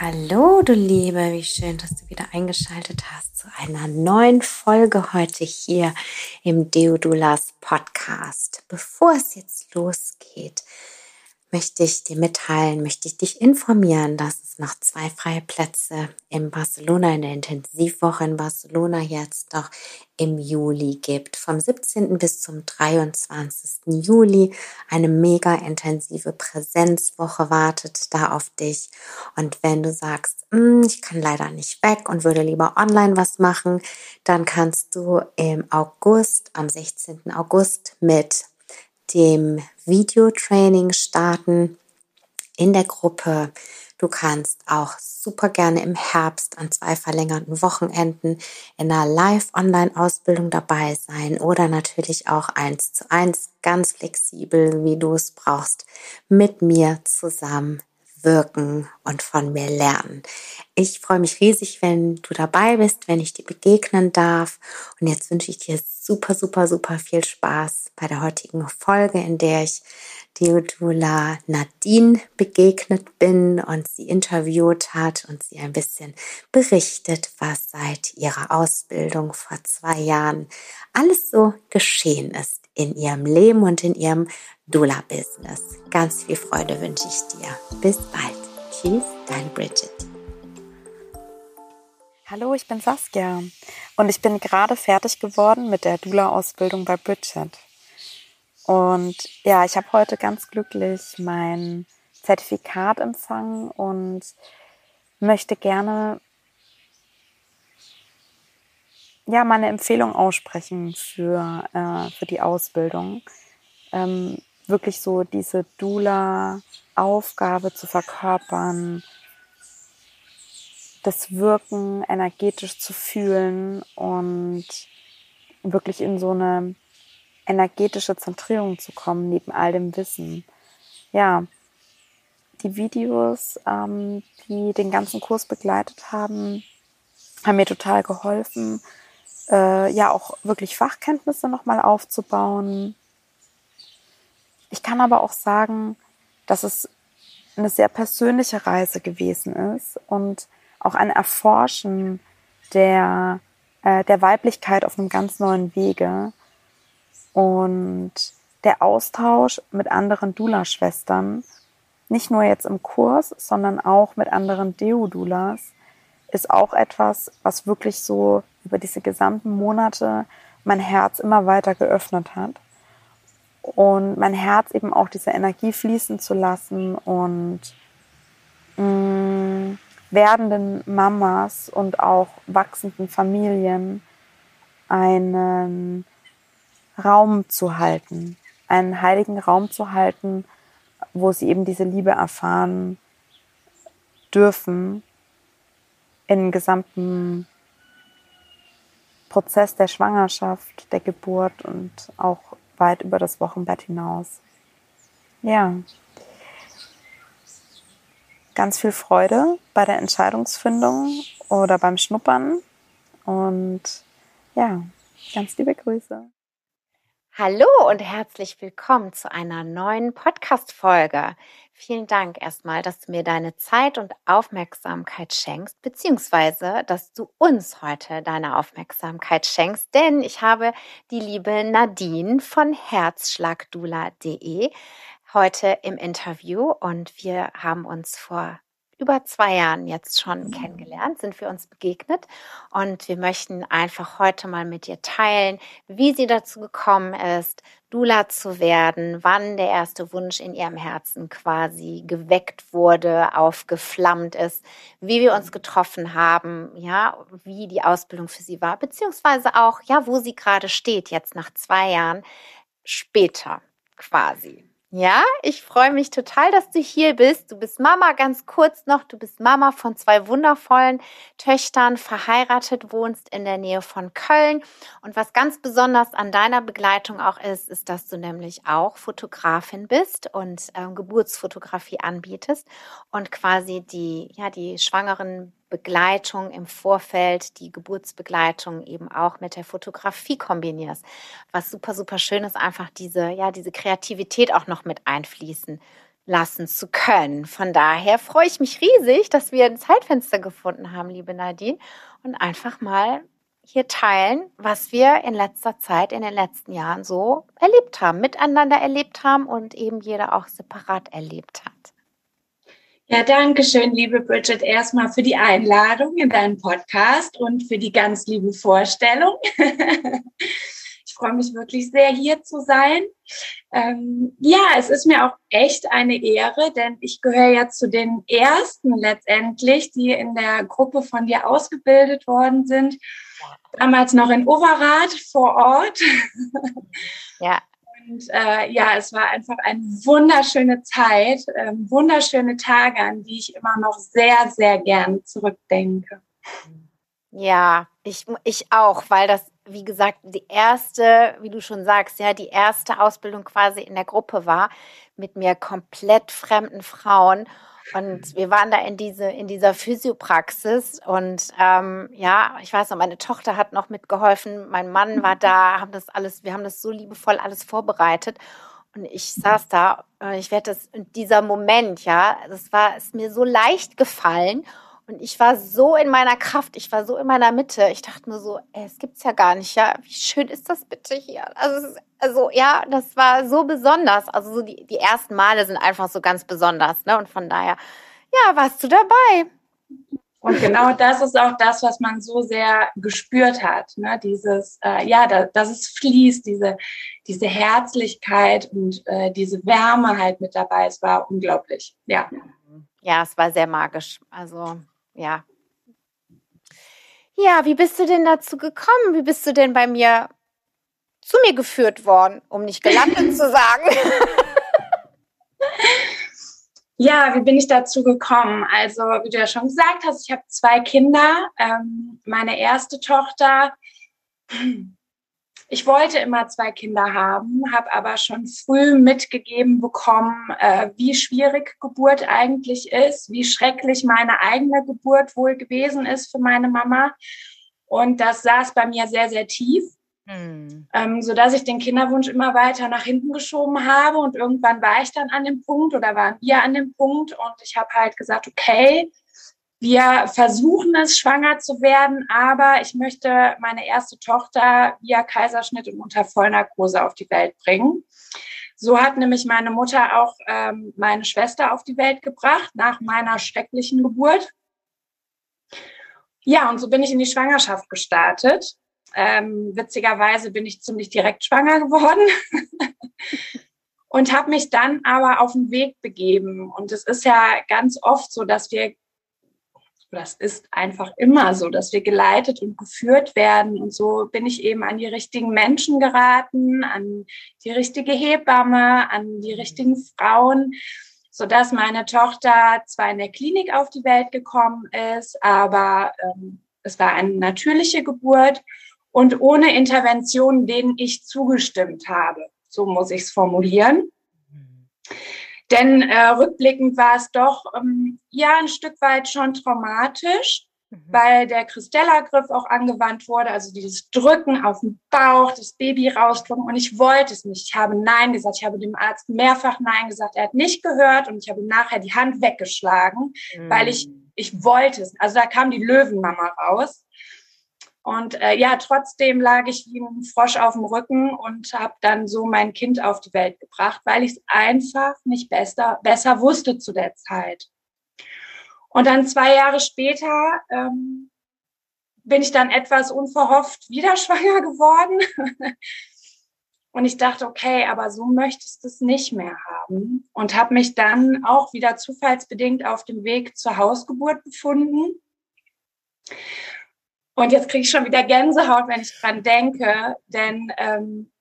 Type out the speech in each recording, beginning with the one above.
Hallo, du Liebe, wie schön, dass du wieder eingeschaltet hast zu einer neuen Folge heute hier im Deodulas Podcast. Bevor es jetzt losgeht, möchte ich dir mitteilen, möchte ich dich informieren, dass es noch zwei freie Plätze in Barcelona, in der Intensivwoche in Barcelona jetzt noch im Juli gibt. Vom 17. bis zum 23. Juli eine mega intensive Präsenzwoche wartet da auf dich. Und wenn du sagst, hm, ich kann leider nicht weg und würde lieber online was machen, dann kannst du im August, am 16. August mit dem Videotraining starten in der Gruppe. Du kannst auch super gerne im Herbst an zwei verlängerten Wochenenden in einer Live-Online-Ausbildung dabei sein oder natürlich auch eins zu eins ganz flexibel, wie du es brauchst, mit mir zusammen wirken und von mir lernen. Ich freue mich riesig, wenn du dabei bist, wenn ich dir begegnen darf. Und jetzt wünsche ich dir super, super, super viel Spaß bei der heutigen Folge, in der ich Deodula Nadine begegnet bin und sie interviewt hat und sie ein bisschen berichtet, was seit ihrer Ausbildung vor zwei Jahren alles so geschehen ist in ihrem Leben und in ihrem Dula-Business. Ganz viel Freude wünsche ich dir. Bis bald. Tschüss, dein Bridget. Hallo, ich bin Saskia und ich bin gerade fertig geworden mit der Dula-Ausbildung bei Bridget. Und ja, ich habe heute ganz glücklich mein Zertifikat empfangen und möchte gerne ja meine Empfehlung aussprechen für, äh, für die Ausbildung. Ähm, wirklich so diese Dula-Aufgabe zu verkörpern, das Wirken energetisch zu fühlen und wirklich in so eine energetische Zentrierung zu kommen, neben all dem Wissen. Ja, die Videos, ähm, die den ganzen Kurs begleitet haben, haben mir total geholfen, äh, ja auch wirklich Fachkenntnisse nochmal aufzubauen, ich kann aber auch sagen, dass es eine sehr persönliche Reise gewesen ist und auch ein Erforschen der, äh, der Weiblichkeit auf einem ganz neuen Wege und der Austausch mit anderen Dula-Schwestern, nicht nur jetzt im Kurs, sondern auch mit anderen Deo-Dulas, ist auch etwas, was wirklich so über diese gesamten Monate mein Herz immer weiter geöffnet hat. Und mein Herz eben auch diese Energie fließen zu lassen und mh, mm, werdenden Mamas und auch wachsenden Familien einen Raum zu halten, einen heiligen Raum zu halten, wo sie eben diese Liebe erfahren dürfen im gesamten Prozess der Schwangerschaft, der Geburt und auch weit über das Wochenbett hinaus. Ja. Ganz viel Freude bei der Entscheidungsfindung oder beim Schnuppern und ja, ganz liebe Grüße. Hallo und herzlich willkommen zu einer neuen Podcast-Folge. Vielen Dank erstmal, dass du mir deine Zeit und Aufmerksamkeit schenkst, beziehungsweise, dass du uns heute deine Aufmerksamkeit schenkst, denn ich habe die liebe Nadine von herzschlagdula.de heute im Interview und wir haben uns vor über zwei Jahren jetzt schon kennengelernt, sind wir uns begegnet. Und wir möchten einfach heute mal mit dir teilen, wie sie dazu gekommen ist, Dula zu werden, wann der erste Wunsch in ihrem Herzen quasi geweckt wurde, aufgeflammt ist, wie wir uns getroffen haben, ja, wie die Ausbildung für sie war, beziehungsweise auch, ja, wo sie gerade steht, jetzt nach zwei Jahren später quasi. Ja, ich freue mich total, dass du hier bist. Du bist Mama, ganz kurz noch. Du bist Mama von zwei wundervollen Töchtern, verheiratet, wohnst in der Nähe von Köln. Und was ganz besonders an deiner Begleitung auch ist, ist, dass du nämlich auch Fotografin bist und äh, Geburtsfotografie anbietest und quasi die, ja, die schwangeren Begleitung im Vorfeld, die Geburtsbegleitung eben auch mit der Fotografie kombinierst. Was super, super schön ist, einfach diese, ja, diese Kreativität auch noch mit einfließen lassen zu können. Von daher freue ich mich riesig, dass wir ein Zeitfenster gefunden haben, liebe Nadine, und einfach mal hier teilen, was wir in letzter Zeit, in den letzten Jahren so erlebt haben, miteinander erlebt haben und eben jeder auch separat erlebt hat. Ja, danke schön, liebe Bridget, erstmal für die Einladung in deinen Podcast und für die ganz liebe Vorstellung. ich freue mich wirklich sehr, hier zu sein. Ähm, ja, es ist mir auch echt eine Ehre, denn ich gehöre ja zu den ersten letztendlich, die in der Gruppe von dir ausgebildet worden sind. Damals noch in Overath vor Ort. Ja. Und äh, ja, es war einfach eine wunderschöne Zeit, äh, wunderschöne Tage, an die ich immer noch sehr, sehr gerne zurückdenke. Ja, ich, ich auch, weil das, wie gesagt, die erste, wie du schon sagst, ja, die erste Ausbildung quasi in der Gruppe war mit mir komplett fremden Frauen. Und wir waren da in diese in dieser Physiopraxis und ähm, ja, ich weiß noch, meine Tochter hat noch mitgeholfen, mein Mann war da, haben das alles, wir haben das so liebevoll alles vorbereitet. Und ich saß da, ich werde das dieser Moment, ja, das war ist mir so leicht gefallen und ich war so in meiner Kraft, ich war so in meiner Mitte. Ich dachte nur so, ey, es gibt's ja gar nicht, ja. Wie schön ist das bitte hier? Also, also ja, das war so besonders. Also so die, die ersten Male sind einfach so ganz besonders, ne? Und von daher, ja, warst du dabei. Und genau das ist auch das, was man so sehr gespürt hat. Ne? Dieses, äh, ja, da, dass es fließt, diese, diese Herzlichkeit und äh, diese Wärme halt mit dabei. Es war unglaublich, ja. Ja, es war sehr magisch. Also ja. Ja, wie bist du denn dazu gekommen? Wie bist du denn bei mir zu mir geführt worden, um nicht gelandet zu sagen? Ja, wie bin ich dazu gekommen? Also, wie du ja schon gesagt hast, ich habe zwei Kinder. Ähm, meine erste Tochter ich wollte immer zwei Kinder haben, habe aber schon früh mitgegeben bekommen, äh, wie schwierig Geburt eigentlich ist, wie schrecklich meine eigene Geburt wohl gewesen ist für meine Mama. Und das saß bei mir sehr, sehr tief. Hm. Ähm, so dass ich den Kinderwunsch immer weiter nach hinten geschoben habe und irgendwann war ich dann an dem Punkt oder waren wir an dem Punkt und ich habe halt gesagt, okay, wir versuchen es, schwanger zu werden, aber ich möchte meine erste Tochter via Kaiserschnitt und unter Vollnarkose auf die Welt bringen. So hat nämlich meine Mutter auch ähm, meine Schwester auf die Welt gebracht nach meiner schrecklichen Geburt. Ja, und so bin ich in die Schwangerschaft gestartet. Ähm, witzigerweise bin ich ziemlich direkt schwanger geworden und habe mich dann aber auf den Weg begeben. Und es ist ja ganz oft so, dass wir das ist einfach immer so, dass wir geleitet und geführt werden. Und so bin ich eben an die richtigen Menschen geraten, an die richtige Hebamme, an die richtigen Frauen, so dass meine Tochter zwar in der Klinik auf die Welt gekommen ist, aber ähm, es war eine natürliche Geburt und ohne Interventionen, denen ich zugestimmt habe. So muss ich es formulieren. Mhm. Denn äh, rückblickend war es doch ähm, ja ein Stück weit schon traumatisch, mhm. weil der Christella-Griff auch angewandt wurde, also dieses Drücken auf den Bauch, das Baby rausdrücken. Und ich wollte es nicht. Ich habe Nein gesagt. Ich habe dem Arzt mehrfach Nein gesagt. Er hat nicht gehört und ich habe ihm nachher die Hand weggeschlagen, mhm. weil ich, ich wollte es. Also da kam die Löwenmama raus. Und äh, ja, trotzdem lag ich wie ein Frosch auf dem Rücken und habe dann so mein Kind auf die Welt gebracht, weil ich es einfach nicht besser, besser wusste zu der Zeit. Und dann zwei Jahre später ähm, bin ich dann etwas unverhofft wieder schwanger geworden. Und ich dachte, okay, aber so möchtest du es nicht mehr haben. Und habe mich dann auch wieder zufallsbedingt auf dem Weg zur Hausgeburt befunden. Und jetzt kriege ich schon wieder Gänsehaut, wenn ich dran denke, denn ähm,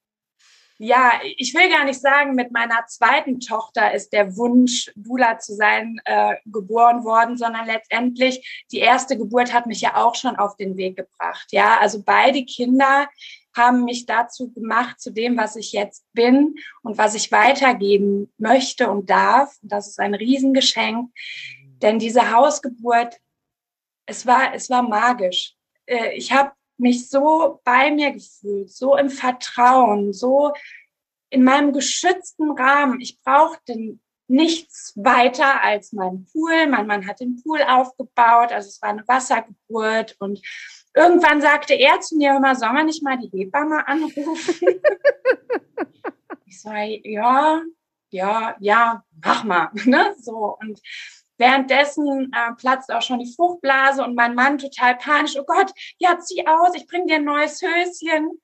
ja, ich will gar nicht sagen, mit meiner zweiten Tochter ist der Wunsch, Dula zu sein, äh, geboren worden, sondern letztendlich die erste Geburt hat mich ja auch schon auf den Weg gebracht. Ja, also beide Kinder haben mich dazu gemacht, zu dem, was ich jetzt bin und was ich weitergeben möchte und darf. Das ist ein Riesengeschenk, denn diese Hausgeburt, es war, es war magisch. Äh, ich habe mich so bei mir gefühlt, so im Vertrauen, so in meinem geschützten Rahmen. Ich brauchte nichts weiter als meinen Pool. Mein Mann hat den Pool aufgebaut, also es war eine Wassergeburt und irgendwann sagte er zu mir immer, soll man nicht mal die Hebamme anrufen? ich sage, ja, ja, ja, mach mal, ne, so und Währenddessen äh, platzt auch schon die Fruchtblase und mein Mann total panisch. Oh Gott, ja, zieh aus, ich bring dir ein neues Höschen.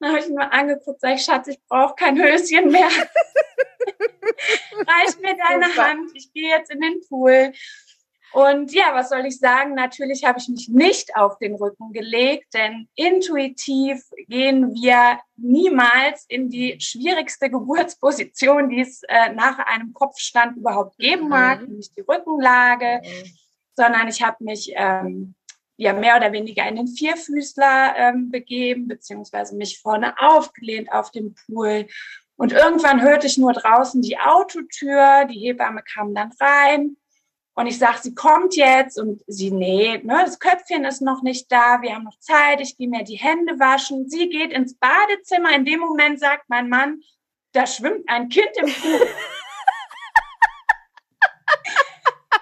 Dann habe ich ihn mal angeguckt, sag ich, Schatz, ich brauche kein Höschen mehr. Reich mir deine. Hand, ich gehe jetzt in den Pool. Und ja, was soll ich sagen? Natürlich habe ich mich nicht auf den Rücken gelegt, denn intuitiv gehen wir niemals in die schwierigste Geburtsposition, die es äh, nach einem Kopfstand überhaupt geben mag, mhm. nämlich die Rückenlage, mhm. sondern ich habe mich ähm, ja mehr oder weniger in den Vierfüßler ähm, begeben, beziehungsweise mich vorne aufgelehnt auf dem Pool. Und irgendwann hörte ich nur draußen die Autotür, die Hebamme kam dann rein und ich sage, sie kommt jetzt und sie, nee, ne, das Köpfchen ist noch nicht da, wir haben noch Zeit, ich gehe mir die Hände waschen. Sie geht ins Badezimmer. In dem Moment sagt mein Mann, da schwimmt ein Kind im Pool.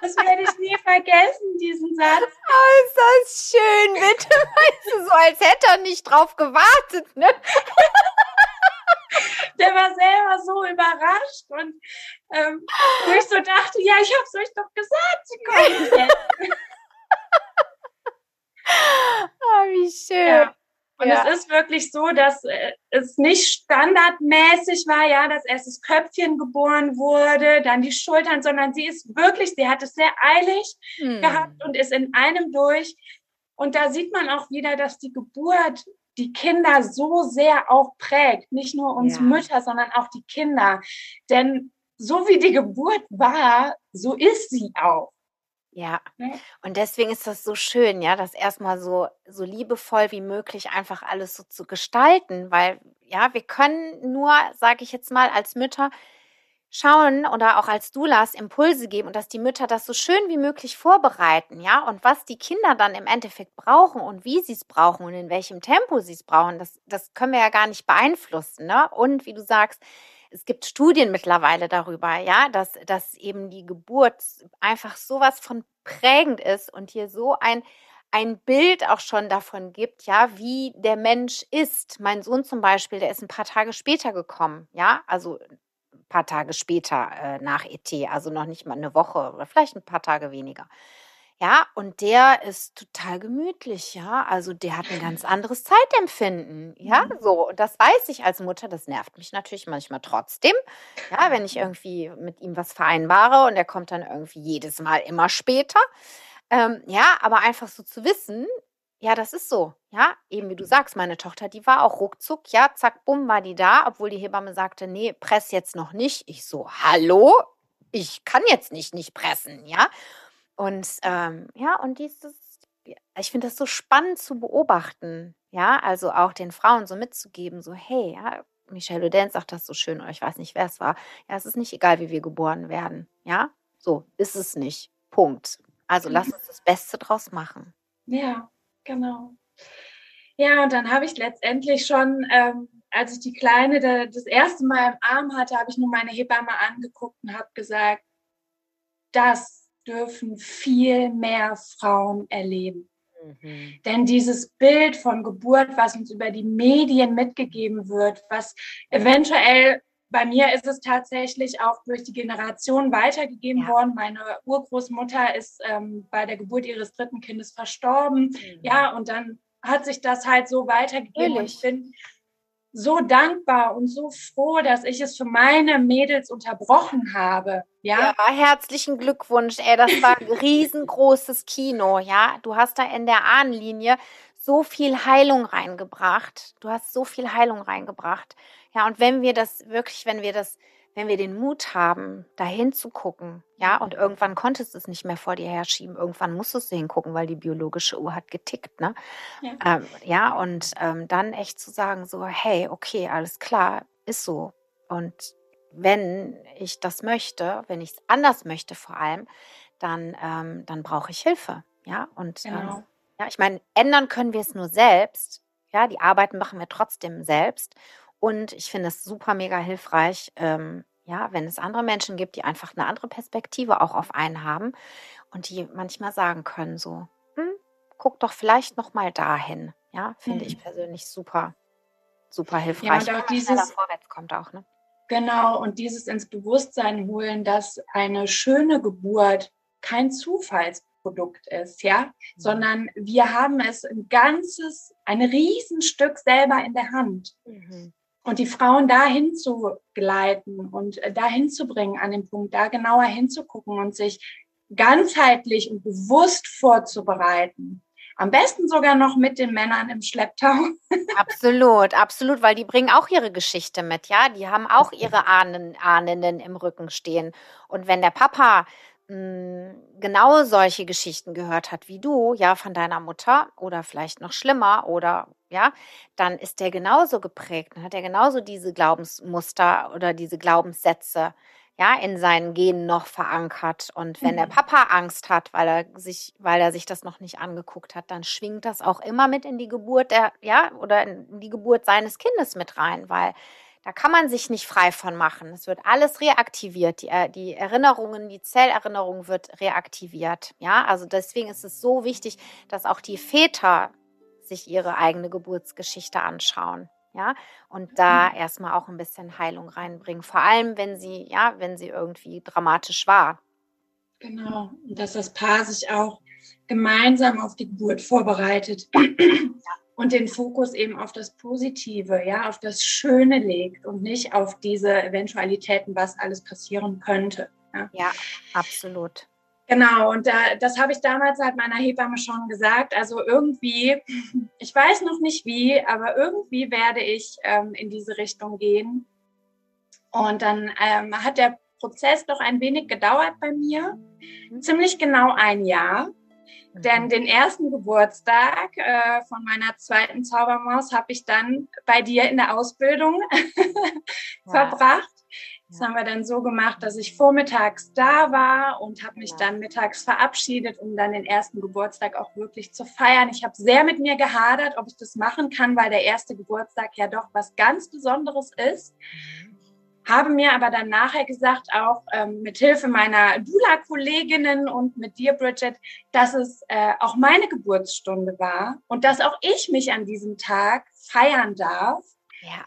Das werde ich nie vergessen, diesen Satz. Oh, ist das schön, bitte. Weißt du, so als hätte er nicht drauf gewartet, ne? der war selber so überrascht und ähm, wo ich so dachte, ja, ich hab's euch doch gesagt, sie kommen jetzt. oh, wie schön. Ja. Und ja. es ist wirklich so, dass äh, es nicht standardmäßig war, ja, dass erst das Köpfchen geboren wurde, dann die Schultern, sondern sie ist wirklich, sie hat es sehr eilig hm. gehabt und ist in einem durch. Und da sieht man auch wieder, dass die Geburt die Kinder so sehr auch prägt. Nicht nur uns ja. Mütter, sondern auch die Kinder. Denn so wie die Geburt war, so ist sie auch. Ja, ne? und deswegen ist das so schön, ja, das erstmal so, so liebevoll wie möglich einfach alles so zu gestalten, weil ja, wir können nur, sage ich jetzt mal, als Mütter schauen oder auch als Doulas Impulse geben und dass die Mütter das so schön wie möglich vorbereiten, ja, und was die Kinder dann im Endeffekt brauchen und wie sie es brauchen und in welchem Tempo sie es brauchen, das, das können wir ja gar nicht beeinflussen, ne? Und wie du sagst, es gibt Studien mittlerweile darüber, ja, dass, dass eben die Geburt einfach sowas von prägend ist und hier so ein, ein Bild auch schon davon gibt, ja, wie der Mensch ist. Mein Sohn zum Beispiel, der ist ein paar Tage später gekommen, ja, also paar Tage später äh, nach ET, also noch nicht mal eine Woche oder vielleicht ein paar Tage weniger. Ja, und der ist total gemütlich, ja. Also der hat ein ganz anderes Zeitempfinden, ja, mhm. so. Und das weiß ich als Mutter, das nervt mich natürlich manchmal trotzdem. Ja, wenn ich irgendwie mit ihm was vereinbare und er kommt dann irgendwie jedes Mal immer später. Ähm, ja, aber einfach so zu wissen, ja, das ist so. Ja, eben wie du sagst, meine Tochter, die war auch ruckzuck, ja, zack, bumm, war die da, obwohl die Hebamme sagte, nee, press jetzt noch nicht. Ich so, hallo? Ich kann jetzt nicht nicht pressen, ja. Und ähm, ja, und dieses, ich finde das so spannend zu beobachten, ja, also auch den Frauen so mitzugeben, so, hey, ja, Michelle Oden sagt das so schön, oder ich weiß nicht, wer es war. Ja, es ist nicht egal, wie wir geboren werden, ja, so ist es nicht. Punkt. Also lass mhm. uns das Beste draus machen. Ja. Genau. Ja, und dann habe ich letztendlich schon, ähm, als ich die Kleine da, das erste Mal im Arm hatte, habe ich nur meine Hebamme angeguckt und habe gesagt, das dürfen viel mehr Frauen erleben. Mhm. Denn dieses Bild von Geburt, was uns über die Medien mitgegeben wird, was eventuell bei mir ist es tatsächlich auch durch die Generation weitergegeben ja. worden. Meine Urgroßmutter ist ähm, bei der Geburt ihres dritten Kindes verstorben. Mhm. Ja, und dann hat sich das halt so weitergegeben. Und ich bin so dankbar und so froh, dass ich es für meine Mädels unterbrochen habe. Ja, ja herzlichen Glückwunsch. Ey, das war ein riesengroßes Kino. Ja, du hast da in der Ahnenlinie so viel Heilung reingebracht. Du hast so viel Heilung reingebracht. Ja, und wenn wir das wirklich, wenn wir das, wenn wir den Mut haben, dahin zu gucken, ja, und irgendwann konntest du es nicht mehr vor dir herschieben, irgendwann musstest du hingucken, weil die biologische Uhr hat getickt, ne? Ja, ähm, ja und ähm, dann echt zu sagen, so, hey, okay, alles klar, ist so. Und wenn ich das möchte, wenn ich es anders möchte vor allem, dann, ähm, dann brauche ich Hilfe. Ja, und ähm, genau. Ja, ich meine, ändern können wir es nur selbst. Ja, die Arbeit machen wir trotzdem selbst. Und ich finde es super mega hilfreich, ähm, ja, wenn es andere Menschen gibt, die einfach eine andere Perspektive auch auf einen haben und die manchmal sagen können, so, hm, guck doch vielleicht noch mal dahin. Ja, finde mhm. ich persönlich super, super hilfreich. Ja, und auch dieses vorwärts kommt auch, ne? Genau, und dieses ins Bewusstsein holen, dass eine schöne Geburt kein Zufallsprodukt ist, ja, mhm. sondern wir haben es ein ganzes, ein Riesenstück selber in der Hand. Mhm. Und die Frauen dahin zu gleiten und äh, dahin zu bringen an den Punkt, da genauer hinzugucken und sich ganzheitlich und bewusst vorzubereiten. Am besten sogar noch mit den Männern im Schlepptau. Absolut, absolut, weil die bringen auch ihre Geschichte mit, ja. Die haben auch ihre Ahnen, Ahnenden im Rücken stehen. Und wenn der Papa hm, genau solche Geschichten gehört hat wie du, ja, von deiner Mutter oder vielleicht noch schlimmer oder ja, dann ist der genauso geprägt, dann hat er genauso diese Glaubensmuster oder diese Glaubenssätze, ja, in seinen Genen noch verankert. Und wenn der mhm. Papa Angst hat, weil er sich, weil er sich das noch nicht angeguckt hat, dann schwingt das auch immer mit in die Geburt der, ja, oder in die Geburt seines Kindes mit rein, weil da kann man sich nicht frei von machen. Es wird alles reaktiviert. Die, äh, die Erinnerungen, die Zellerinnerung wird reaktiviert. Ja, also deswegen ist es so wichtig, dass auch die Väter sich ihre eigene Geburtsgeschichte anschauen. Ja, und da mhm. erstmal auch ein bisschen Heilung reinbringen. Vor allem, wenn sie, ja, wenn sie irgendwie dramatisch war. Genau. Und dass das Paar sich auch gemeinsam auf die Geburt vorbereitet. Und den Fokus eben auf das Positive, ja, auf das Schöne legt und nicht auf diese Eventualitäten, was alles passieren könnte. Ja, ja absolut. Genau, und da, das habe ich damals halt meiner Hebamme schon gesagt. Also irgendwie, ich weiß noch nicht wie, aber irgendwie werde ich ähm, in diese Richtung gehen. Und dann ähm, hat der Prozess doch ein wenig gedauert bei mir, mhm. ziemlich genau ein Jahr. Denn mhm. den ersten Geburtstag äh, von meiner zweiten Zaubermaus habe ich dann bei dir in der Ausbildung verbracht. Das haben wir dann so gemacht, dass ich vormittags da war und habe mich dann mittags verabschiedet, um dann den ersten Geburtstag auch wirklich zu feiern. Ich habe sehr mit mir gehadert, ob ich das machen kann, weil der erste Geburtstag ja doch was ganz Besonderes ist. Mhm habe mir aber dann nachher gesagt, auch ähm, mit Hilfe meiner Dula-Kolleginnen und mit dir, Bridget, dass es äh, auch meine Geburtsstunde war und dass auch ich mich an diesem Tag feiern darf. Ja.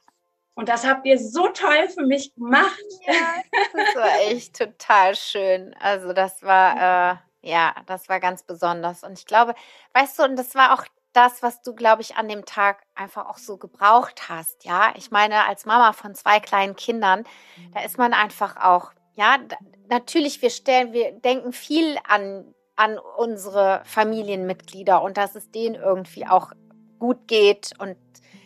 Und das habt ihr so toll für mich gemacht. Ja, das war echt total schön. Also das war, äh, ja, das war ganz besonders. Und ich glaube, weißt du, und das war auch das, was du, glaube ich, an dem Tag einfach auch so gebraucht hast. Ja, ich meine, als Mama von zwei kleinen Kindern, da ist man einfach auch, ja, natürlich, wir stellen, wir denken viel an, an unsere Familienmitglieder und dass es denen irgendwie auch gut geht und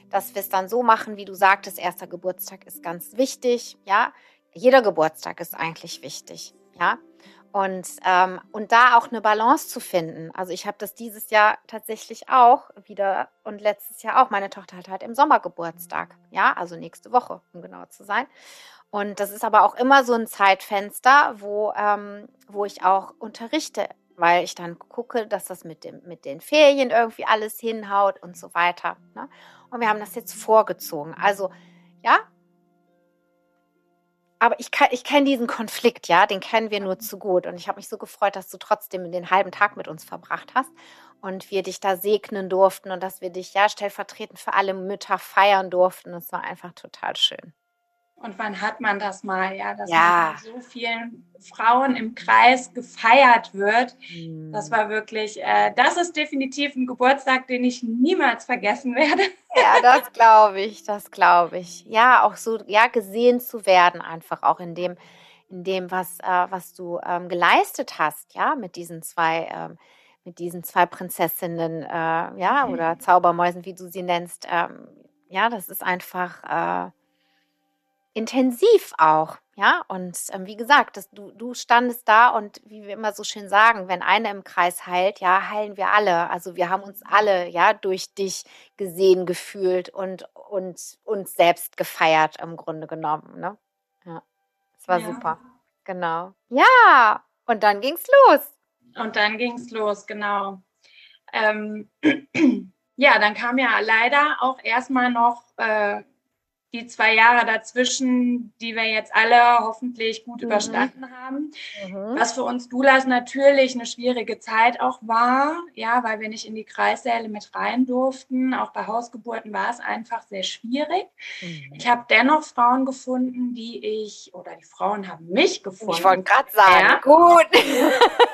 dass wir es dann so machen, wie du sagtest, erster Geburtstag ist ganz wichtig. Ja, jeder Geburtstag ist eigentlich wichtig. Ja, und, ähm, und da auch eine Balance zu finden. Also ich habe das dieses Jahr tatsächlich auch wieder und letztes Jahr auch. Meine Tochter hat halt im Sommer Geburtstag. Ja, also nächste Woche, um genau zu sein. Und das ist aber auch immer so ein Zeitfenster, wo, ähm, wo ich auch unterrichte, weil ich dann gucke, dass das mit, dem, mit den Ferien irgendwie alles hinhaut und so weiter. Ne? Und wir haben das jetzt vorgezogen. Also ja, aber ich, ich kenne diesen Konflikt, ja, den kennen wir nur zu gut. Und ich habe mich so gefreut, dass du trotzdem den halben Tag mit uns verbracht hast und wir dich da segnen durften und dass wir dich ja stellvertretend für alle Mütter feiern durften. Das war einfach total schön. Und wann hat man das mal, ja, dass Ja. man von so vielen Frauen im Kreis gefeiert wird. Das war wirklich, äh, das ist definitiv ein Geburtstag, den ich niemals vergessen werde. Ja, das glaube ich, das glaube ich. Ja, auch so, ja, gesehen zu werden, einfach auch in dem, in dem, was, äh, was du ähm, geleistet hast, ja, mit diesen zwei, ähm, mit diesen zwei Prinzessinnen, äh, ja, oder Zaubermäusen, wie du sie nennst. Ähm, ja, das ist einfach äh, intensiv auch, ja. Und ähm, wie gesagt, das, du, du standest da und wie wir immer so schön sagen, wenn eine im Kreis heilt, ja, heilen wir alle. Also wir haben uns alle, ja, durch dich gesehen, gefühlt und, und uns selbst gefeiert im Grunde genommen, ne? Ja, das war Ja. super. Genau. Ja, und dann ging's los. Und dann ging es los, genau. Ähm, ja, dann kam ja leider auch erstmal noch äh, die zwei Jahre dazwischen, die wir jetzt alle hoffentlich gut Mhm. überstanden haben. Mhm. Was für uns Doulas natürlich eine schwierige Zeit auch war, ja, weil wir nicht in die Kreissäle mit rein durften. Auch bei Hausgeburten war es einfach sehr schwierig. Mhm. Ich habe dennoch Frauen gefunden, die ich, oder die Frauen haben mich gefunden. Ich wollte gerade sagen, Ja. gut.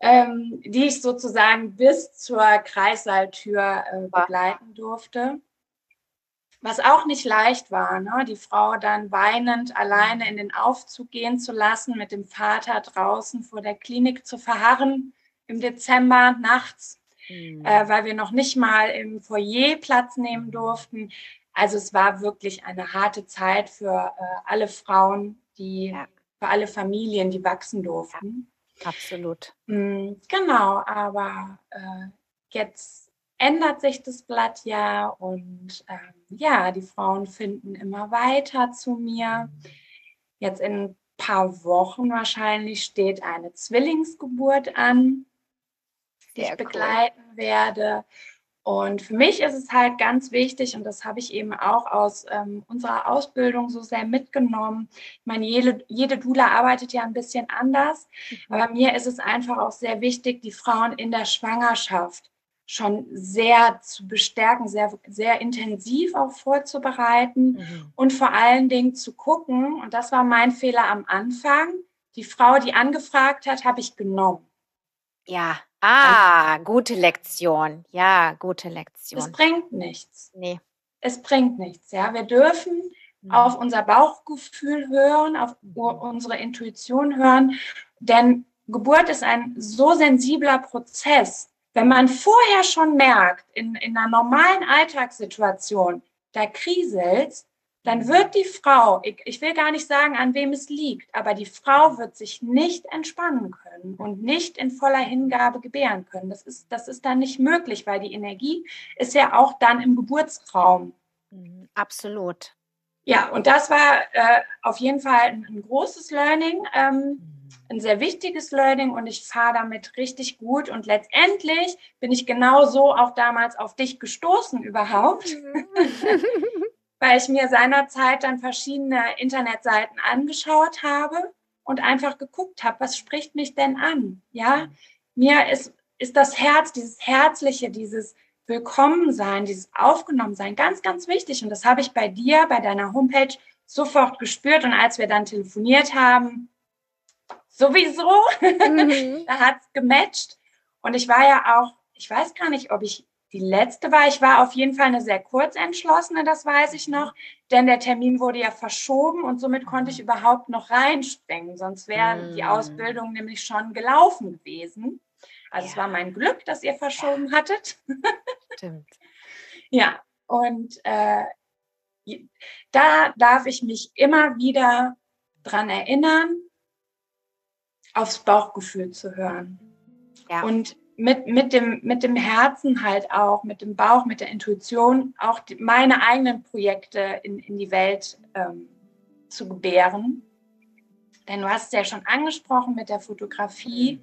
ähm, die ich sozusagen bis zur Kreissaaltür äh, begleiten durfte. Was auch nicht leicht war, ne? die Frau dann weinend alleine in den Aufzug gehen zu lassen, mit dem Vater draußen vor der Klinik zu verharren im Dezember nachts, Mhm. äh, weil wir noch nicht mal im Foyer Platz nehmen durften. Also es war wirklich eine harte Zeit für äh, alle Frauen, die, Ja. für alle Familien, die wachsen durften. Absolut. Mm, Genau, aber äh, jetzt ändert sich das Blatt ja und ähm, ja, die Frauen finden immer weiter zu mir. Jetzt in ein paar Wochen wahrscheinlich steht eine Zwillingsgeburt an, die Sehr ich cool. begleiten werde. Und für mich ist es halt ganz wichtig, und das habe ich eben auch aus ähm, unserer Ausbildung so sehr mitgenommen. Ich meine, jede, jede Dula arbeitet ja ein bisschen anders, aber mir ist es einfach auch sehr wichtig, die Frauen in der Schwangerschaft schon sehr zu bestärken, sehr, sehr intensiv auch vorzubereiten Mhm. und vor allen Dingen zu gucken, und das war mein Fehler am Anfang, die Frau, die angefragt hat, habe ich genommen. Ja, ah, gute Lektion. Ja, gute Es Lektion. bringt nichts. Nee. Es bringt nichts. Ja, wir dürfen Mhm. auf unser Bauchgefühl hören, auf u- unsere Intuition hören, denn Geburt ist ein so sensibler Prozess. Wenn man vorher schon merkt, in, in einer normalen Alltagssituation, da kriselt, dann wird die Frau, ich, ich will gar nicht sagen, an wem es liegt, aber die Frau wird sich nicht entspannen können und nicht in voller Hingabe gebären können. Das ist, das ist dann nicht möglich, weil die Energie ist ja auch dann im Geburtsraum. Mhm, Absolut. Ja, und das war äh, auf jeden Fall ein, ein großes Learning, ähm, Mhm. Ein sehr wichtiges Learning und ich fahre damit richtig gut. Und letztendlich bin ich genauso auch damals auf dich gestoßen überhaupt, weil ich mir seinerzeit dann verschiedene Internetseiten angeschaut habe und einfach geguckt habe, was spricht mich denn an? Ja, mir ist, ist das Herz, dieses Herzliche, dieses Willkommensein, dieses Aufgenommensein ganz, ganz wichtig. Und das habe ich bei dir, bei deiner Homepage sofort gespürt. Und als wir dann telefoniert haben, sowieso, Mhm. da hat es gematcht. Und ich war ja auch, ich weiß gar nicht, ob ich die letzte war. Ich war auf jeden Fall eine sehr kurzentschlossene, das weiß ich noch. Denn der Termin wurde ja verschoben und somit konnte ich überhaupt noch reinspringen. Sonst wäre die Mm. Ausbildung nämlich schon gelaufen gewesen. Also es Ja. war mein Glück, dass ihr verschoben hattet. Stimmt. Ja, und äh, da darf ich mich immer wieder dran erinnern, aufs Bauchgefühl zu hören. Ja. Und mit, mit, dem, mit dem Herzen halt auch, mit dem Bauch, mit der Intuition, auch die, meine eigenen Projekte in, in die Welt ähm, zu gebären. Denn du hast es ja schon angesprochen mit der Fotografie.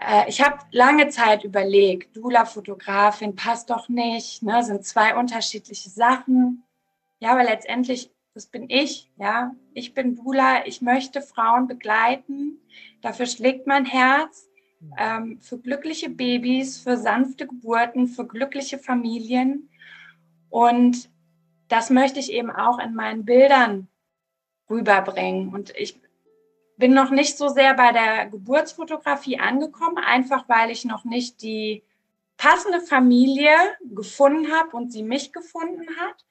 Äh, ich habe lange Zeit überlegt, Dula-Fotografin passt doch nicht, ne? sind zwei unterschiedliche Sachen. Ja, aber letztendlich, das bin ich, ja. Ich bin Dula, ich möchte Frauen begleiten. Dafür schlägt mein Herz. Ähm, für glückliche Babys, für sanfte Geburten, für glückliche Familien. Und das möchte ich eben auch in meinen Bildern rüberbringen. Und ich bin noch nicht so sehr bei der Geburtsfotografie angekommen, einfach weil ich noch nicht die passende Familie gefunden habe und sie mich gefunden hat.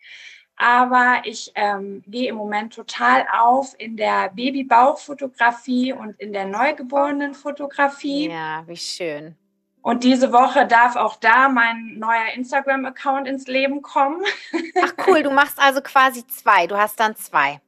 Aber ich ähm, gehe im Moment total auf in der Babybauchfotografie und in der Neugeborenenfotografie. Ja, wie schön. Und diese Woche darf auch da mein neuer Instagram-Account ins Leben kommen. Ach cool, du machst also quasi zwei. Du hast dann zwei.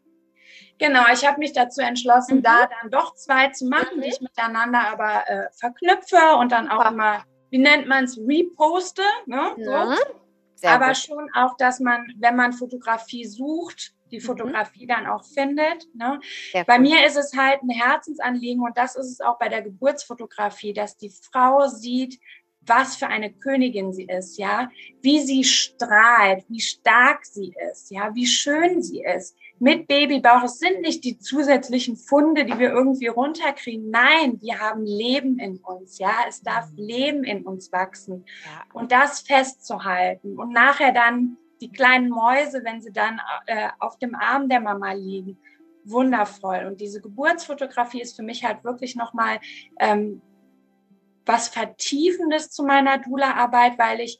Genau, ich habe mich dazu entschlossen, mhm. da dann doch zwei zu machen, mhm. die ich miteinander aber äh, verknüpfe und dann auch immer, wie nennt man es, reposte. Ne? So. Mhm. Aber gut. schon auch, dass man, wenn man Fotografie sucht, die mhm. Fotografie dann auch findet. Ne? Bei mir ist es halt ein Herzensanliegen und das ist es auch bei der Geburtsfotografie, dass die Frau sieht, was für eine Königin sie ist, ja, wie sie strahlt, wie stark sie ist, ja, wie schön sie ist. Mit Babybauch, es sind nicht die zusätzlichen Funde, die wir irgendwie runterkriegen. Nein, wir haben Leben in uns, ja, es darf mhm. Leben in uns wachsen. Ja. Und das festzuhalten und nachher dann die kleinen Mäuse, wenn sie dann äh, auf dem Arm der Mama liegen, wundervoll. Und diese Geburtsfotografie ist für mich halt wirklich nochmal ähm, was Vertiefendes zu meiner Dula-Arbeit, weil ich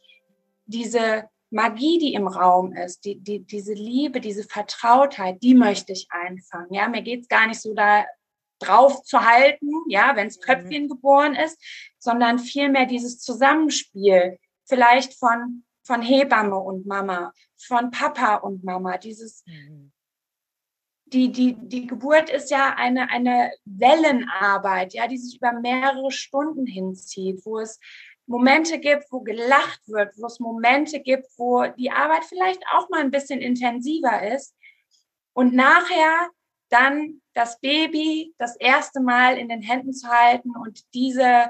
diese Magie, die im Raum ist, die, die, diese Liebe, diese Vertrautheit, die möchte ich einfangen. Ja, mir geht's gar nicht so da drauf zu halten, ja, wenns. Köpfchen mhm. geboren ist, sondern vielmehr dieses Zusammenspiel, vielleicht von von Hebamme und Mama, von Papa und Mama. Dieses, mhm. die, die, die Geburt ist ja eine, eine Wellenarbeit, ja, die sich über mehrere Stunden hinzieht, wo es Momente gibt, wo gelacht wird, wo es Momente gibt, wo die Arbeit vielleicht auch mal ein bisschen intensiver ist. Und nachher dann das Baby das erste Mal in den Händen zu halten und diese,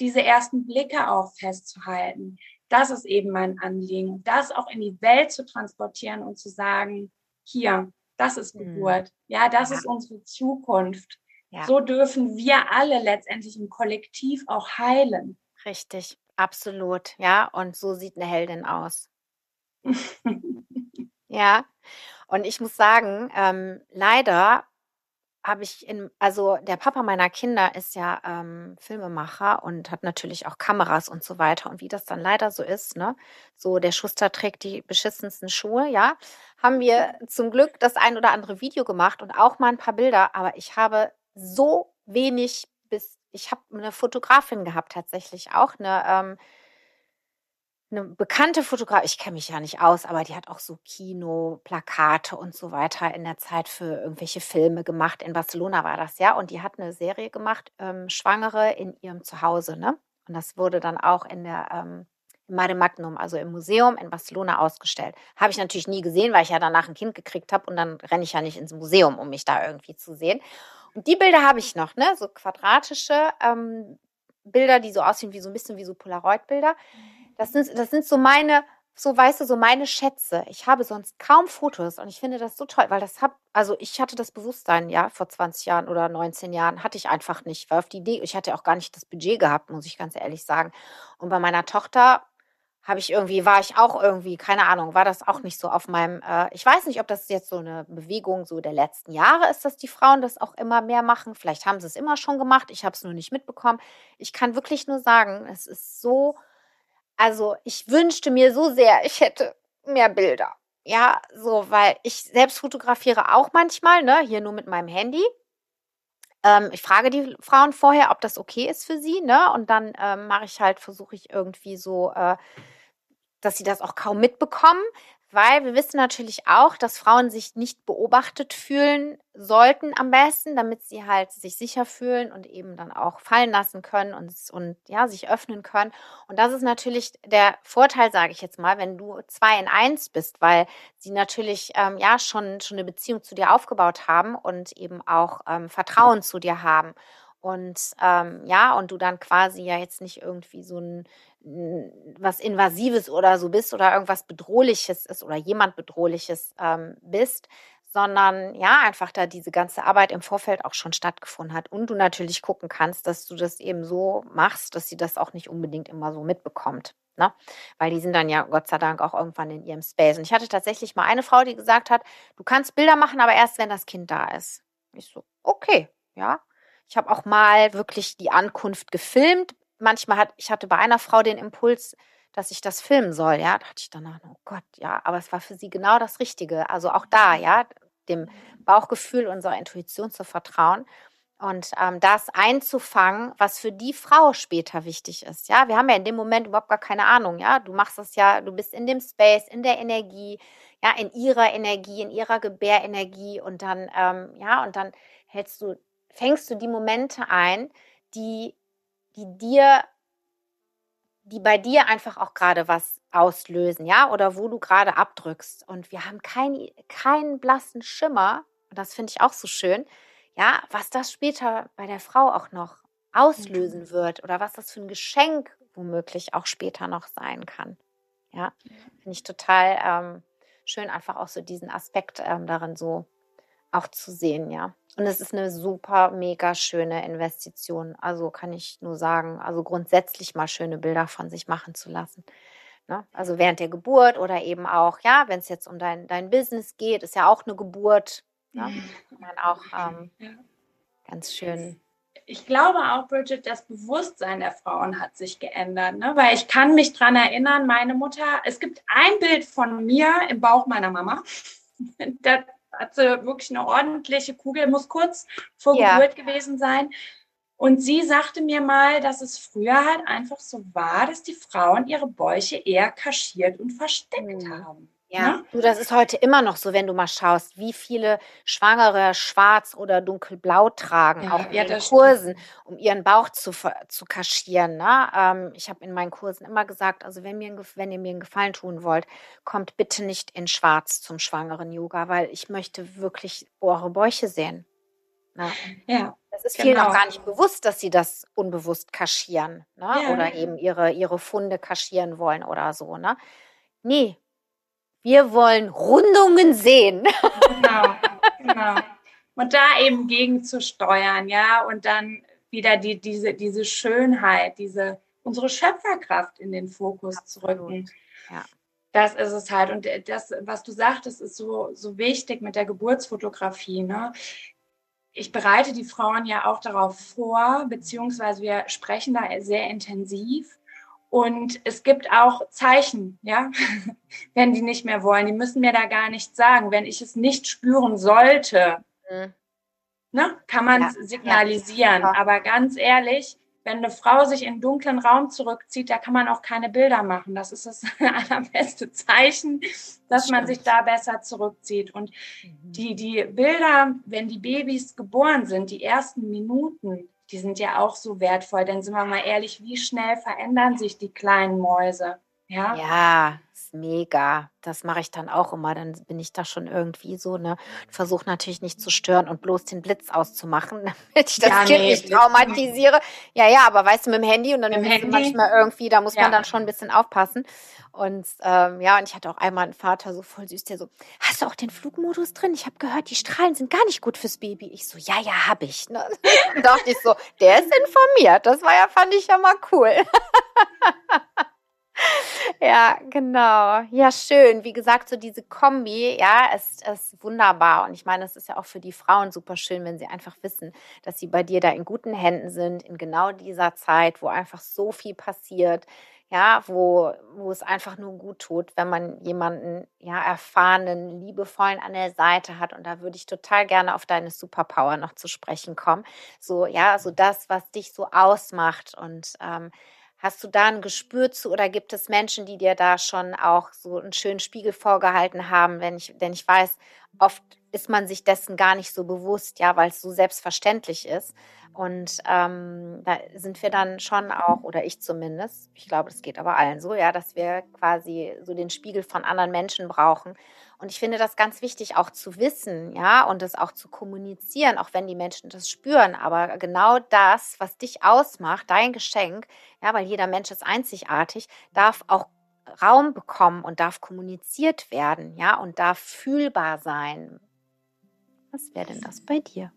diese ersten Blicke auch festzuhalten. Das ist eben mein Anliegen, das auch in die Welt zu transportieren und zu sagen, hier, das ist mhm. Geburt. Ja, das ja. ist unsere Zukunft. Ja. So dürfen wir alle letztendlich im Kollektiv auch heilen. Richtig, absolut. Ja, und so sieht eine Heldin aus. ja, und ich muss sagen, ähm, leider habe ich in, also der Papa meiner Kinder ist ja ähm, Filmemacher und hat natürlich auch Kameras und so weiter. Und wie das dann leider so ist, ne, so der Schuster trägt die beschissensten Schuhe, ja, haben wir zum Glück das ein oder andere Video gemacht und auch mal ein paar Bilder. Aber ich habe so wenig bis, ich habe eine Fotografin gehabt tatsächlich auch, eine ähm, eine bekannte Fotografin, ich kenne mich ja nicht aus, aber die hat auch so Kino, Plakate und so weiter in der Zeit für irgendwelche Filme gemacht. In Barcelona war das ja. Und die hat eine Serie gemacht, ähm, Schwangere in ihrem Zuhause. Ne? Und das wurde dann auch in der ähm, Mare Magnum, also im Museum in Barcelona ausgestellt. Habe ich natürlich nie gesehen, weil ich ja danach ein Kind gekriegt habe und dann renne ich ja nicht ins Museum, um mich da irgendwie zu sehen. Und die Bilder habe ich noch, ne? So quadratische ähm, Bilder, die so aussehen wie so ein bisschen wie so Polaroid-Bilder. Das sind, das sind so meine, so weißt du, so meine Schätze. Ich habe sonst kaum Fotos und ich finde das so toll, weil das hab, also ich hatte das Bewusstsein, ja, vor 20 Jahren oder 19 Jahren hatte ich einfach nicht, war auf die Idee, ich hatte auch gar nicht das Budget gehabt, muss ich ganz ehrlich sagen. Und bei meiner Tochter habe ich irgendwie, war ich auch irgendwie, keine Ahnung, war das auch nicht so auf meinem, äh, ich weiß nicht, ob das jetzt so eine Bewegung so der letzten Jahre ist, dass die Frauen das auch immer mehr machen. Vielleicht haben sie es immer schon gemacht, ich habe es nur nicht mitbekommen. Ich kann wirklich nur sagen, es ist so also ich wünschte mir so sehr, ich hätte mehr Bilder. Ja, so, weil ich selbst fotografiere auch manchmal, ne, hier nur mit meinem Handy. Ähm, ich frage die Frauen vorher, ob das okay ist für sie, ne, und dann ähm, mache ich halt, versuche ich irgendwie so, äh, dass sie das auch kaum mitbekommen, weil wir wissen natürlich auch, dass Frauen sich nicht beobachtet fühlen sollten am besten, damit sie halt sich sicher fühlen und eben dann auch fallen lassen können und, und ja, sich öffnen können. Und das ist natürlich der Vorteil, sage ich jetzt mal, wenn du zwei in eins bist, weil sie natürlich ähm, ja schon, schon eine Beziehung zu dir aufgebaut haben und eben auch ähm, Vertrauen zu dir haben. Und ähm, ja, und du dann quasi ja jetzt nicht irgendwie so ein was Invasives oder so bist oder irgendwas Bedrohliches ist oder jemand Bedrohliches ähm, bist, sondern ja, einfach da diese ganze Arbeit im Vorfeld auch schon stattgefunden hat und du natürlich gucken kannst, dass du das eben so machst, dass sie das auch nicht unbedingt immer so mitbekommt. Ne? Weil die sind dann ja Gott sei Dank auch irgendwann in ihrem Space. Und ich hatte tatsächlich mal eine Frau, die gesagt hat, du kannst Bilder machen, aber erst wenn das Kind da ist. Ich so, okay, ja. Ich habe auch mal wirklich die Ankunft gefilmt. Manchmal hat, ich hatte bei einer Frau den Impuls, dass ich das filmen soll. Ja, da hatte ich danach, oh Gott, ja, aber es war für sie genau das Richtige. Also auch da, ja, dem Bauchgefühl unserer Intuition zu vertrauen und ähm, das einzufangen, was für die Frau später wichtig ist. Ja, wir haben ja in dem Moment überhaupt gar keine Ahnung. Ja, du machst das ja, du bist in dem Space, in der Energie, ja, in ihrer Energie, in ihrer Gebärenergie und dann, ähm, ja, und dann hältst du, fängst du die Momente ein, die, die dir die bei dir einfach auch gerade was auslösen, ja, oder wo du gerade abdrückst. Und wir haben keinen keinen blassen Schimmer, und das finde ich auch so schön, ja, was das später bei der Frau auch noch auslösen mhm. wird oder was das für ein Geschenk womöglich auch später noch sein kann. Ja, finde ich total ähm, schön, einfach auch so diesen Aspekt ähm, darin so auch zu sehen, ja. Und es ist eine super, mega schöne Investition. Also kann ich nur sagen, also grundsätzlich mal schöne Bilder von sich machen zu lassen. Ne? Also während der Geburt oder eben auch, ja, wenn es jetzt um dein, dein Business geht, ist ja auch eine Geburt. Ne? Kann man auch ähm, ja. ganz schön. Ich glaube auch, Bridget, das Bewusstsein der Frauen hat sich geändert, ne? weil ich kann mich daran erinnern, meine Mutter, es gibt ein Bild von mir im Bauch meiner Mama. Da hat sie wirklich eine ordentliche Kugel, muss kurz vor ja. Geburt gewesen sein. Und sie sagte mir mal, dass es früher halt einfach so war, dass die Frauen ihre Bäuche eher kaschiert und versteckt mhm. haben. Ja, ne? du, das ist heute immer noch so, wenn du mal schaust, wie viele Schwangere schwarz oder dunkelblau tragen, ja, auch in ja, den Kursen, stimmt. um ihren Bauch zu, zu kaschieren. Ne? Ähm, ich habe in meinen Kursen immer gesagt, also wenn, mir, wenn ihr mir einen Gefallen tun wollt, kommt bitte nicht in schwarz zum schwangeren Yoga, weil ich möchte wirklich eure Bäuche sehen. Ne? Ja. Das ist genau. vielen auch gar nicht bewusst, dass sie das unbewusst kaschieren ne? Ja. oder eben ihre, ihre Funde kaschieren wollen oder so. Ne? Nee, wir wollen Rundungen sehen. Genau, genau. Und da eben gegen zu steuern, ja, und dann wieder die, diese, diese Schönheit, diese, unsere Schöpferkraft in den Fokus Absolut. zu rücken. Ja. Das ist es halt. Und das, was du sagtest, ist so, so wichtig mit der Geburtsfotografie. Ne? Ich bereite die Frauen ja auch darauf vor, beziehungsweise wir sprechen da sehr intensiv. Und es gibt auch Zeichen, ja, wenn die nicht mehr wollen. Die müssen mir da gar nichts sagen. Wenn ich es nicht spüren sollte, mhm. ne, kann man es ja, signalisieren. Ja. Aber ganz ehrlich, wenn eine Frau sich in einen dunklen Raum zurückzieht, da kann man auch keine Bilder machen. Das ist das allerbeste Zeichen, dass man sich da besser zurückzieht. Und mhm. die, die Bilder, wenn die Babys geboren sind, die ersten Minuten, die sind ja auch so wertvoll. Denn sind wir mal ehrlich, wie schnell verändern sich die kleinen Mäuse? Ja, ja mega. Das mache ich dann auch immer. Dann bin ich da schon irgendwie so, ne? Versuche natürlich nicht zu stören und bloß den Blitz auszumachen, damit ich das ja, Kind nee, nicht traumatisiere. Ja, ja, aber weißt du, mit dem Handy und dann mit Handy? manchmal irgendwie, da muss ja. man dann schon ein bisschen aufpassen. Und ähm, ja, und ich hatte auch einmal einen Vater so voll süß, der so, hast du auch den Flugmodus drin? Ich habe gehört, die Strahlen sind gar nicht gut fürs Baby. Ich so, ja, ja, habe ich. Ne? Dachte ich so, der ist informiert. Das war ja, fand ich ja mal cool. Ja, genau. Ja, schön. Wie gesagt, so diese Kombi, ja, ist, ist wunderbar. Und ich meine, es ist ja auch für die Frauen super schön, wenn sie einfach wissen, dass sie bei dir da in guten Händen sind, in genau dieser Zeit, wo einfach so viel passiert, ja, wo, wo es einfach nur gut tut, wenn man jemanden, ja, erfahrenen, liebevollen an der Seite hat. Und da würde ich total gerne auf deine Superpower noch zu sprechen kommen. So, ja, so das, was dich so ausmacht und ähm, Hast du da ein Gespür zu oder gibt es Menschen, die dir da schon auch so einen schönen Spiegel vorgehalten haben? Wenn ich, denn ich weiß, oft ist man sich dessen gar nicht so bewusst, ja, weil es so selbstverständlich ist. Und ähm, da sind wir dann schon auch, oder ich zumindest, ich glaube, das geht aber allen so, ja, dass wir quasi so den Spiegel von anderen Menschen brauchen. Und ich finde das ganz wichtig auch zu wissen, ja, und das auch zu kommunizieren, auch wenn die Menschen das spüren. Aber genau das, was dich ausmacht, dein Geschenk, ja, weil jeder Mensch ist einzigartig, darf auch Raum bekommen und darf kommuniziert werden, ja, und darf fühlbar sein. Was wäre denn das bei dir?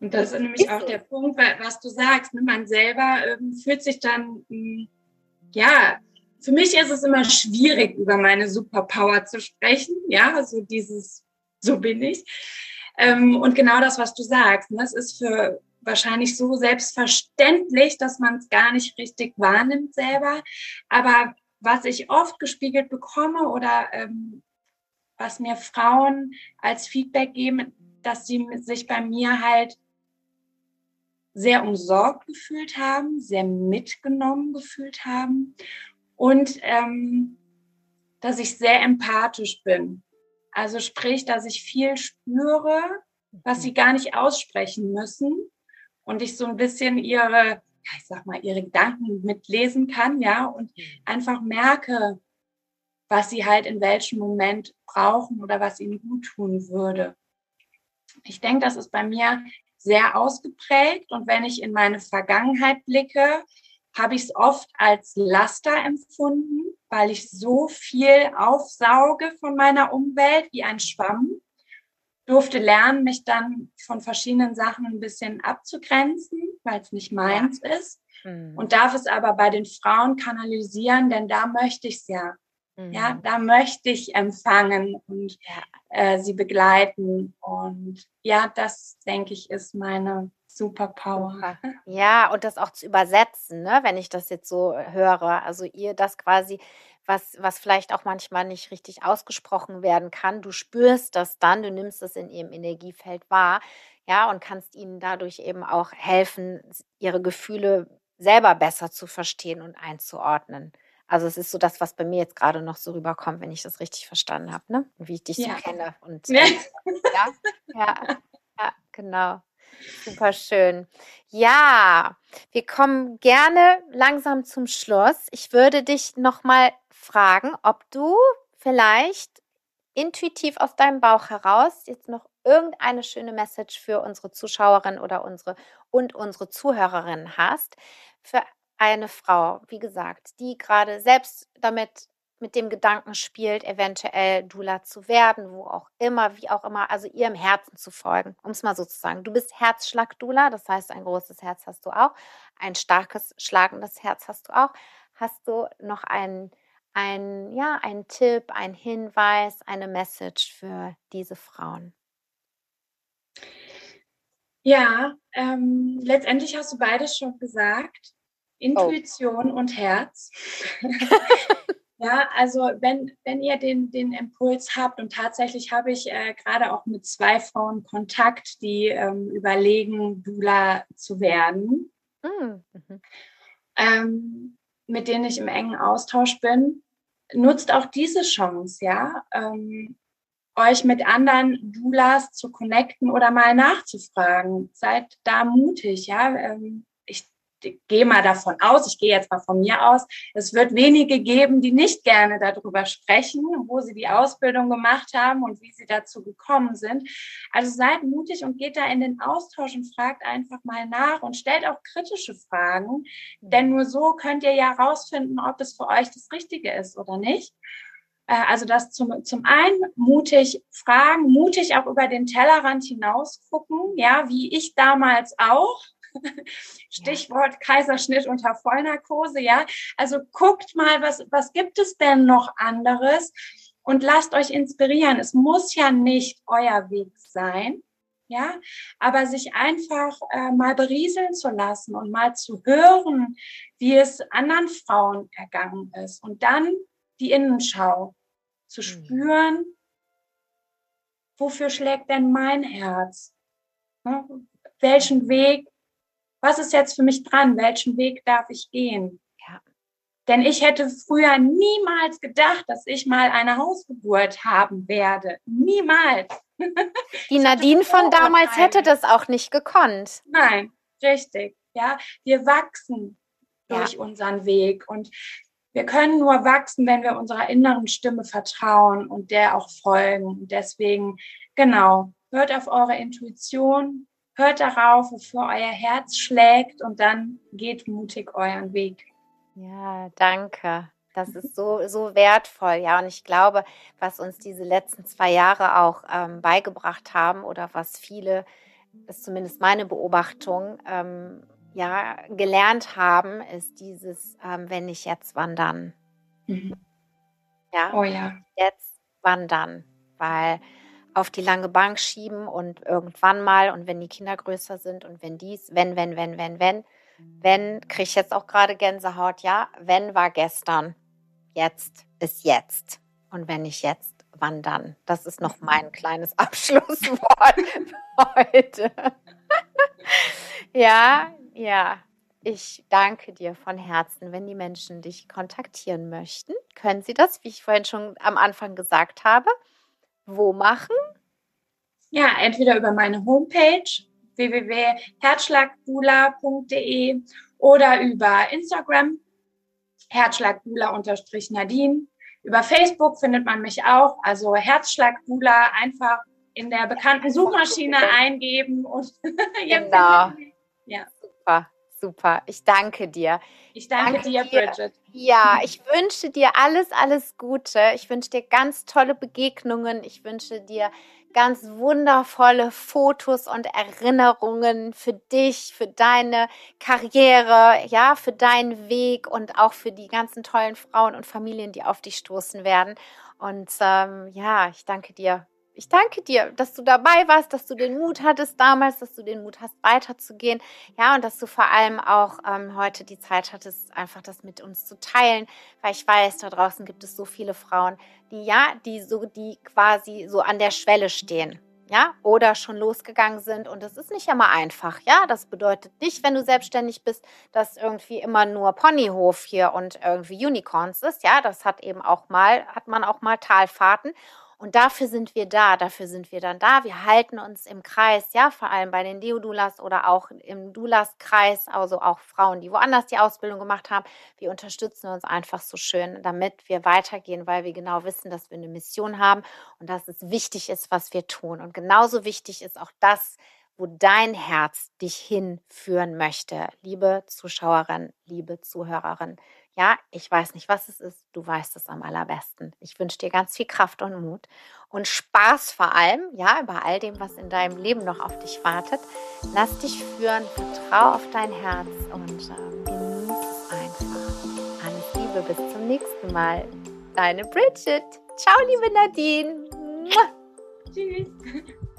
Und das ist nämlich auch der Punkt, was du sagst. Ne? Man selber ähm, fühlt sich dann, hm, ja, für mich ist es immer schwierig, über meine Superpower zu sprechen. Ja, so dieses, so bin ich. Ähm, und genau das, was du sagst, ne? es ist für wahrscheinlich so selbstverständlich, dass man es gar nicht richtig wahrnimmt selber. Aber was ich oft gespiegelt bekomme oder ähm, was mir Frauen als Feedback geben, dass sie sich bei mir halt sehr umsorgt gefühlt haben, sehr mitgenommen gefühlt haben und ähm, dass ich sehr empathisch bin. Also sprich, dass ich viel spüre, was sie gar nicht aussprechen müssen und ich so ein bisschen ihre, ich sag mal, ihre Gedanken mitlesen kann, ja, und mhm. einfach merke, was sie halt in welchem Moment brauchen oder was ihnen gut tun würde. Ich denke, das ist bei mir sehr ausgeprägt und wenn ich in meine Vergangenheit blicke, habe ich es oft als Laster empfunden, weil ich so viel aufsauge von meiner Umwelt wie ein Schwamm durfte lernen, mich dann von verschiedenen Sachen ein bisschen abzugrenzen, weil es nicht meins ja. ist. Mhm. Und darf es aber bei den Frauen kanalisieren, denn da möchte ich es ja. Mhm. Ja, da möchte ich empfangen und äh, sie begleiten. Und ja, das denke ich ist meine Superpower. Ja, und das auch zu übersetzen, ne, wenn ich das jetzt so höre. Also ihr das quasi was, was vielleicht auch manchmal nicht richtig ausgesprochen werden kann. Du spürst das dann, du nimmst es in ihrem Energiefeld wahr, ja, und kannst ihnen dadurch eben auch helfen, ihre Gefühle selber besser zu verstehen und einzuordnen. Also es ist so das, was bei mir jetzt gerade noch so rüberkommt, wenn ich das richtig verstanden habe, ne? Wie ich dich ja. so kenne. Und ja. ja, ja, ja, genau. Super schön. Ja, wir kommen gerne langsam zum Schluss. Ich würde dich nochmal fragen, ob du vielleicht intuitiv aus deinem Bauch heraus jetzt noch irgendeine schöne Message für unsere Zuschauerin oder unsere und unsere Zuhörerin hast für eine Frau, wie gesagt, die gerade selbst damit mit dem Gedanken spielt, eventuell Dula zu werden, wo auch immer, wie auch immer, also ihrem Herzen zu folgen, um es mal so zu sagen. Du bist Herzschlag-Dula, das heißt, ein großes Herz hast du auch, ein starkes, schlagendes Herz hast du auch. Hast du noch einen ein, ja, ein Tipp, ein Hinweis, eine Message für diese Frauen? Ja, ähm, letztendlich hast du beides schon gesagt. Intuition oh. und Herz. ja, also wenn, wenn ihr den, den Impuls habt und tatsächlich habe ich äh, gerade auch mit zwei Frauen Kontakt, die ähm, überlegen, Dula zu werden, mm, mhm. ähm, mit denen ich im engen Austausch bin nutzt auch diese Chance, ja, ähm, euch mit anderen Doulas zu connecten oder mal nachzufragen. Seid da mutig, ja. Ähm, gehe mal davon aus, ich gehe jetzt mal von mir aus, es wird wenige geben, die nicht gerne darüber sprechen, wo sie die Ausbildung gemacht haben und wie sie dazu gekommen sind. Also seid mutig und geht da in den Austausch und fragt einfach mal nach und stellt auch kritische Fragen, denn nur so könnt ihr ja herausfinden, ob es für euch das Richtige ist oder nicht. Äh, also das zum, zum einen mutig fragen, mutig auch über den Tellerrand hinaus gucken, ja, wie ich damals auch. Stichwort Kaiserschnitt unter Vollnarkose, ja. Also guckt mal, was, was gibt es denn noch anderes? Und lasst euch inspirieren. Es muss ja nicht euer Weg sein, ja, aber sich einfach äh, mal berieseln zu lassen und mal zu hören, wie es anderen Frauen ergangen ist und dann die Innenschau zu mhm. spüren, wofür schlägt denn mein Herz? Ne? Welchen Weg was ist jetzt für mich dran? Welchen Weg darf ich gehen? Ja. Denn ich hätte früher niemals gedacht, dass ich mal eine Hausgeburt haben werde. Niemals. Die Nadine von damals hätte das auch nicht gekonnt. Nein, richtig. Ja, wir wachsen durch ja. unseren Weg und wir können nur wachsen, wenn wir unserer inneren Stimme vertrauen und der auch folgen. Und deswegen, genau, hört auf eure Intuition, hört darauf, wofür euer Herz schlägt und dann geht mutig euren Weg. Ja, danke. Das ist so, so wertvoll, ja. Und ich glaube, was uns diese letzten zwei Jahre auch ähm, beigebracht haben oder was viele, ist zumindest meine Beobachtung, ähm, ja, gelernt haben, ist dieses, ähm, wenn nicht jetzt, wann dann. Mhm. Ja. Oh ja. Jetzt wandern, weil auf die lange Bank schieben und irgendwann mal und wenn die Kinder größer sind und wenn dies, wenn, wenn, wenn, wenn, wenn, wenn, kriege ich jetzt auch gerade Gänsehaut, ja, wenn war gestern, jetzt ist jetzt. Und wenn nicht jetzt, wann dann? Das ist noch mein kleines Abschlusswort heute. ja, ja. Ich danke dir von Herzen. Wenn die Menschen dich kontaktieren möchten, können sie das, wie ich vorhin schon am Anfang gesagt habe, wo machen? Ja, entweder über meine Homepage www.herzschlagbula.de oder über Instagram herzschlagbula-nadine. Über Facebook findet man mich auch, also Herzschlagbula einfach in der bekannten Suchmaschine eingeben und genau. Ja. Super, super. Ich danke dir. Ich danke, danke dir, Bridget. Ja, ich wünsche dir alles, alles Gute. Ich wünsche dir ganz tolle Begegnungen. Ich wünsche dir ganz wundervolle Fotos und Erinnerungen für dich, für deine Karriere, ja, für deinen Weg und auch für die ganzen tollen Frauen und Familien, die auf dich stoßen werden. Und ähm, ja, ich danke dir ich danke dir, dass du dabei warst, dass du den Mut hattest damals, dass du den Mut hast, weiterzugehen. Ja, und dass du vor allem auch ähm, heute die Zeit hattest, einfach das mit uns zu teilen, weil ich weiß, da draußen gibt es so viele Frauen, die ja, die so, die quasi so an der Schwelle stehen. Ja, oder schon losgegangen sind. Und das ist nicht immer einfach. Ja, das bedeutet nicht, wenn du selbstständig bist, dass irgendwie immer nur Ponyhof hier und irgendwie Unicorns ist. Ja, das hat eben auch mal, hat man auch mal Talfahrten. Und dafür sind wir da, dafür sind wir dann da. Wir halten uns im Kreis, ja, vor allem bei den Deodulas oder auch im Dulas-Kreis, also auch Frauen, die woanders die Ausbildung gemacht haben. Wir unterstützen uns einfach so schön, damit wir weitergehen, weil wir genau wissen, dass wir eine Mission haben und dass es wichtig ist, was wir tun. Und genauso wichtig ist auch das, wo dein Herz dich hinführen möchte. Liebe Zuschauerin, liebe Zuhörerin, ja, ich weiß nicht, was es ist. Du weißt es am allerbesten. Ich wünsche dir ganz viel Kraft und Mut und Spaß vor allem, ja, bei all dem, was in deinem Leben noch auf dich wartet. Lass dich führen, vertrau auf dein Herz und ähm, genieß es einfach. Alles Liebe, bis zum nächsten Mal. Deine Bridget. Ciao, liebe Nadine. Tschüss.